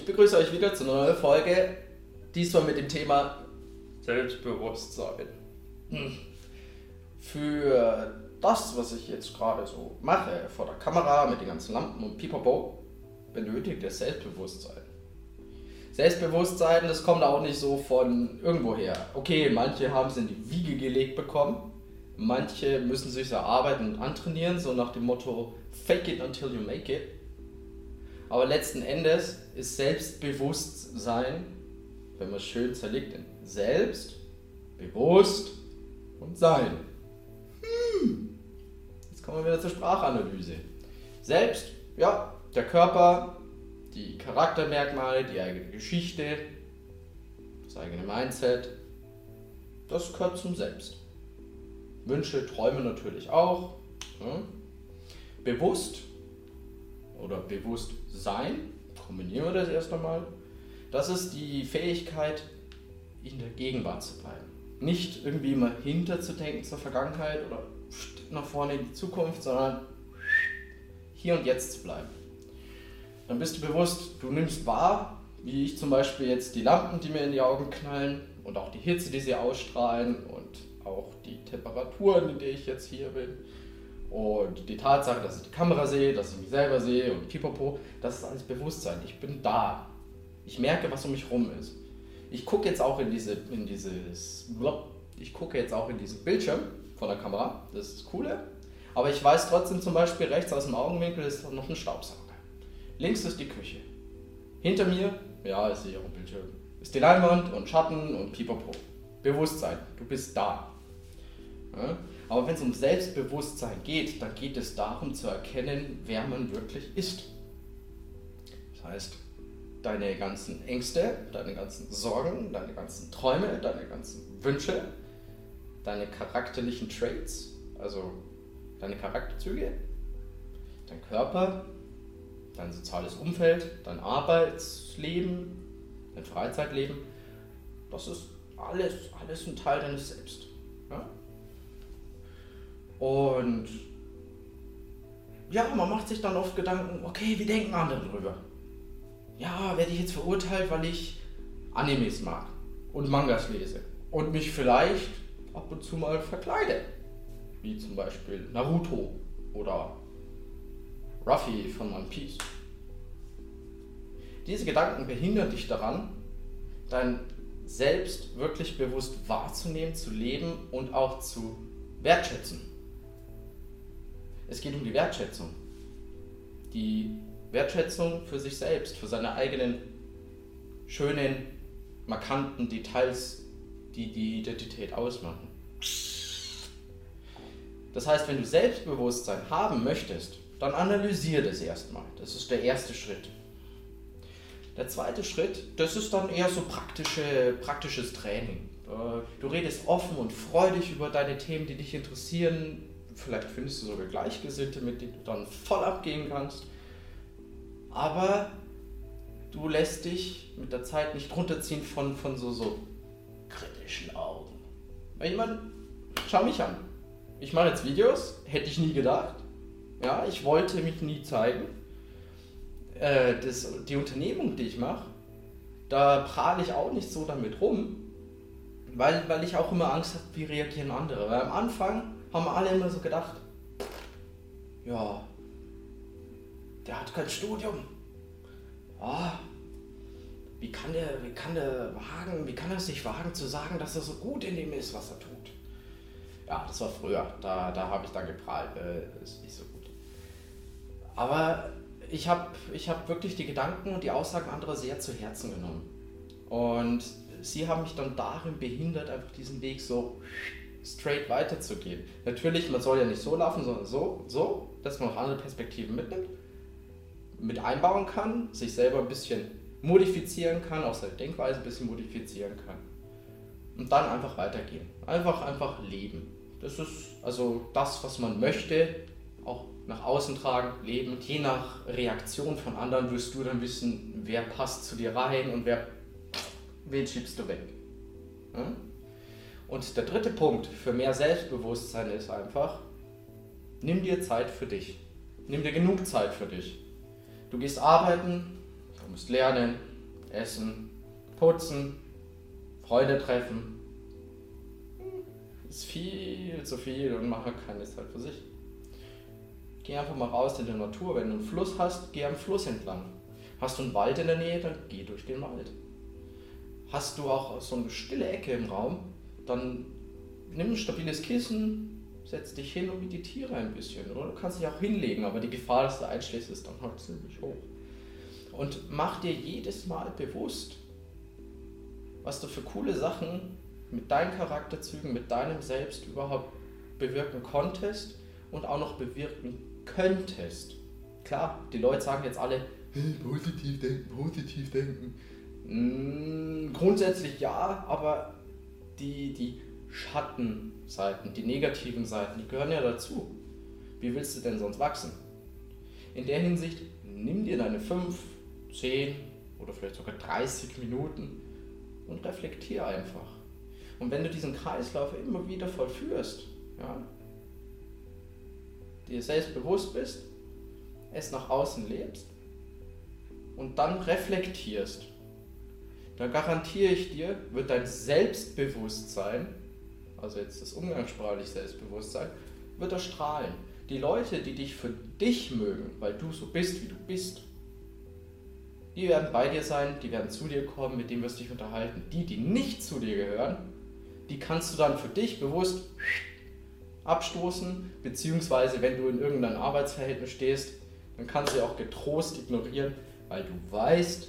ich begrüße euch wieder zu einer neuen Folge. Diesmal mit dem Thema Selbstbewusstsein. Hm. Für das, was ich jetzt gerade so mache, vor der Kamera mit den ganzen Lampen und Pipapo, benötigt ihr Selbstbewusstsein. Selbstbewusstsein, das kommt auch nicht so von irgendwoher. Okay, manche haben es in die Wiege gelegt bekommen, manche müssen sich erarbeiten und antrainieren, so nach dem Motto Fake it until you make it. Aber letzten Endes ist Selbstbewusstsein, wenn man es schön zerlegt, in selbst, bewusst und sein. Hm. Jetzt kommen wir wieder zur Sprachanalyse. Selbst, ja, der Körper, die Charaktermerkmale, die eigene Geschichte, das eigene Mindset, das gehört zum Selbst. Wünsche, Träume natürlich auch. Ja. Bewusst oder Bewusstsein, kombinieren wir das erst einmal, das ist die Fähigkeit, in der Gegenwart zu bleiben. Nicht irgendwie immer hinterzudenken zur Vergangenheit oder nach vorne in die Zukunft, sondern hier und jetzt zu bleiben. Dann bist du bewusst, du nimmst wahr, wie ich zum Beispiel jetzt die Lampen, die mir in die Augen knallen und auch die Hitze, die sie ausstrahlen und auch die Temperaturen, in der ich jetzt hier bin und die Tatsache, dass ich die Kamera sehe, dass ich mich selber sehe und pipapo, das ist alles Bewusstsein. Ich bin da. Ich merke, was um mich rum ist. Ich gucke jetzt auch in, diese, in dieses, ich gucke jetzt auch in diesen Bildschirm von der Kamera, das ist das Coole. Aber ich weiß trotzdem zum Beispiel, rechts aus dem Augenwinkel ist noch ein Staubsauger. Links ist die Küche. Hinter mir, ja, ist hier ein Bildschirm, ist die Leinwand und Schatten und pipapo. Bewusstsein, du bist da. Aber wenn es um Selbstbewusstsein geht, dann geht es darum zu erkennen, wer man wirklich ist. Das heißt, deine ganzen Ängste, deine ganzen Sorgen, deine ganzen Träume, deine ganzen Wünsche, deine charakterlichen Traits, also deine Charakterzüge, dein Körper, dein soziales Umfeld, dein Arbeitsleben, dein Freizeitleben, das ist alles, alles ein Teil deines Selbst. Ja? Und ja, man macht sich dann oft Gedanken, okay, wie denken andere drüber? Ja, werde ich jetzt verurteilt, weil ich Animes mag und Mangas lese und mich vielleicht ab und zu mal verkleide, wie zum Beispiel Naruto oder Ruffy von One Piece. Diese Gedanken behindern dich daran, dein Selbst wirklich bewusst wahrzunehmen, zu leben und auch zu wertschätzen. Es geht um die Wertschätzung. Die Wertschätzung für sich selbst, für seine eigenen schönen, markanten Details, die die Identität ausmachen. Das heißt, wenn du Selbstbewusstsein haben möchtest, dann analysiere das erstmal. Das ist der erste Schritt. Der zweite Schritt, das ist dann eher so praktische, praktisches Training. Du redest offen und freudig über deine Themen, die dich interessieren, Vielleicht findest du sogar Gleichgesinnte, mit denen du dann voll abgehen kannst. Aber du lässt dich mit der Zeit nicht runterziehen von, von so, so kritischen Augen. Ich meine, schau mich an. Ich mache jetzt Videos, hätte ich nie gedacht. Ja, ich wollte mich nie zeigen. Äh, das, die Unternehmung, die ich mache, da prahle ich auch nicht so damit rum, weil, weil ich auch immer Angst habe, wie reagieren andere. Weil am Anfang haben alle immer so gedacht, ja, der hat kein Studium. Ah, wie kann der, wie kann der wagen, wie kann er sich wagen zu sagen, dass er so gut in dem ist, was er tut? Ja, das war früher. Da, da habe ich dann geprahlt. Äh, ist nicht so gut. Aber ich habe ich hab wirklich die Gedanken und die Aussagen anderer sehr zu Herzen genommen. Und sie haben mich dann darin behindert, einfach diesen Weg so straight weiterzugehen. Natürlich, man soll ja nicht so laufen, sondern so, so, dass man auch andere Perspektiven mitnimmt, mit einbauen kann, sich selber ein bisschen modifizieren kann, auch seine Denkweise ein bisschen modifizieren kann. Und dann einfach weitergehen. Einfach, einfach leben. Das ist also das, was man möchte, auch nach außen tragen, leben. Je nach Reaktion von anderen wirst du dann wissen, wer passt zu dir rein und wer, wen schiebst du weg. Ja? Und der dritte Punkt für mehr Selbstbewusstsein ist einfach, nimm dir Zeit für dich. Nimm dir genug Zeit für dich. Du gehst arbeiten, du musst lernen, essen, putzen, Freunde treffen. Ist viel zu viel und mache keine Zeit für sich. Geh einfach mal raus in die Natur. Wenn du einen Fluss hast, geh am Fluss entlang. Hast du einen Wald in der Nähe, dann geh durch den Wald. Hast du auch so eine stille Ecke im Raum, dann nimm ein stabiles Kissen, setz dich hin und meditiere ein bisschen. Oder du kannst dich auch hinlegen, aber die Gefahr, dass du einschläfst, ist dann halt ziemlich hoch. Und mach dir jedes Mal bewusst, was du für coole Sachen mit deinen Charakterzügen, mit deinem Selbst überhaupt bewirken konntest und auch noch bewirken könntest. Klar, die Leute sagen jetzt alle, hey, positiv denken, positiv denken. Mm, grundsätzlich ja, aber die, die Schattenseiten, die negativen Seiten, die gehören ja dazu. Wie willst du denn sonst wachsen? In der Hinsicht, nimm dir deine 5, 10 oder vielleicht sogar 30 Minuten und reflektier einfach. Und wenn du diesen Kreislauf immer wieder vollführst, ja, dir selbst bewusst bist, es nach außen lebst und dann reflektierst, dann garantiere ich dir, wird dein Selbstbewusstsein, also jetzt das umgangssprachliche Selbstbewusstsein, wird erstrahlen. Die Leute, die dich für dich mögen, weil du so bist, wie du bist, die werden bei dir sein, die werden zu dir kommen, mit denen wirst du dich unterhalten. Die, die nicht zu dir gehören, die kannst du dann für dich bewusst abstoßen, beziehungsweise wenn du in irgendeinem Arbeitsverhältnis stehst, dann kannst du sie auch getrost ignorieren, weil du weißt,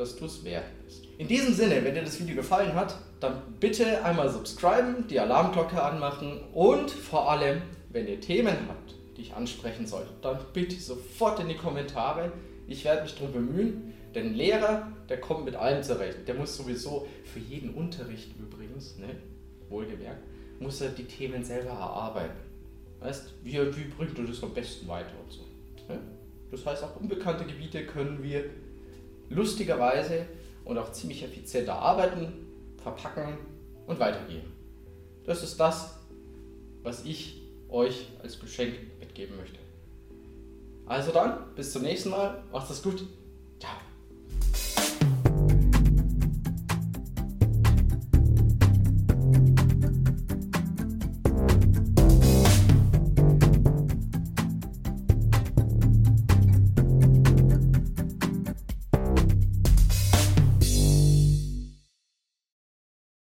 dass du es wert bist. In diesem Sinne, wenn dir das Video gefallen hat, dann bitte einmal subscriben, die Alarmglocke anmachen und vor allem, wenn ihr Themen habt, die ich ansprechen soll, dann bitte sofort in die Kommentare. Ich werde mich darum bemühen, denn Lehrer, der kommt mit allem zurecht. Der muss sowieso für jeden Unterricht übrigens, ne, wohlgemerkt, muss er die Themen selber erarbeiten. Weißt, wie, wie bringt du das am besten weiter und so. Ne? Das heißt, auch unbekannte Gebiete können wir lustigerweise und auch ziemlich effizient erarbeiten, verpacken und weitergeben. Das ist das, was ich euch als Geschenk mitgeben möchte. Also dann, bis zum nächsten Mal. Macht es gut. Ciao.